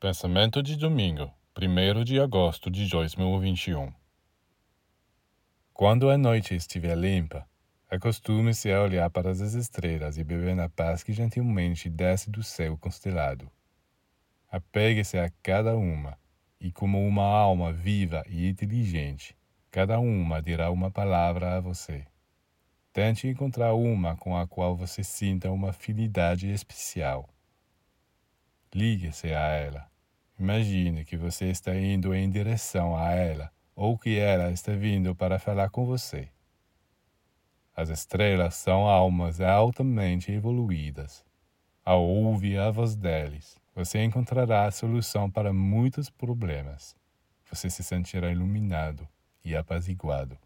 Pensamento de domingo, 1 de agosto de 2021. Quando a noite estiver limpa, acostume-se a olhar para as estrelas e beber na paz que gentilmente desce do céu constelado. Apegue-se a cada uma, e como uma alma viva e inteligente, cada uma dirá uma palavra a você. Tente encontrar uma com a qual você sinta uma afinidade especial. Ligue-se a ela Imagine que você está indo em direção a ela ou que ela está vindo para falar com você. As estrelas são almas altamente evoluídas. Ao ouvir a voz deles, você encontrará a solução para muitos problemas. Você se sentirá iluminado e apaziguado.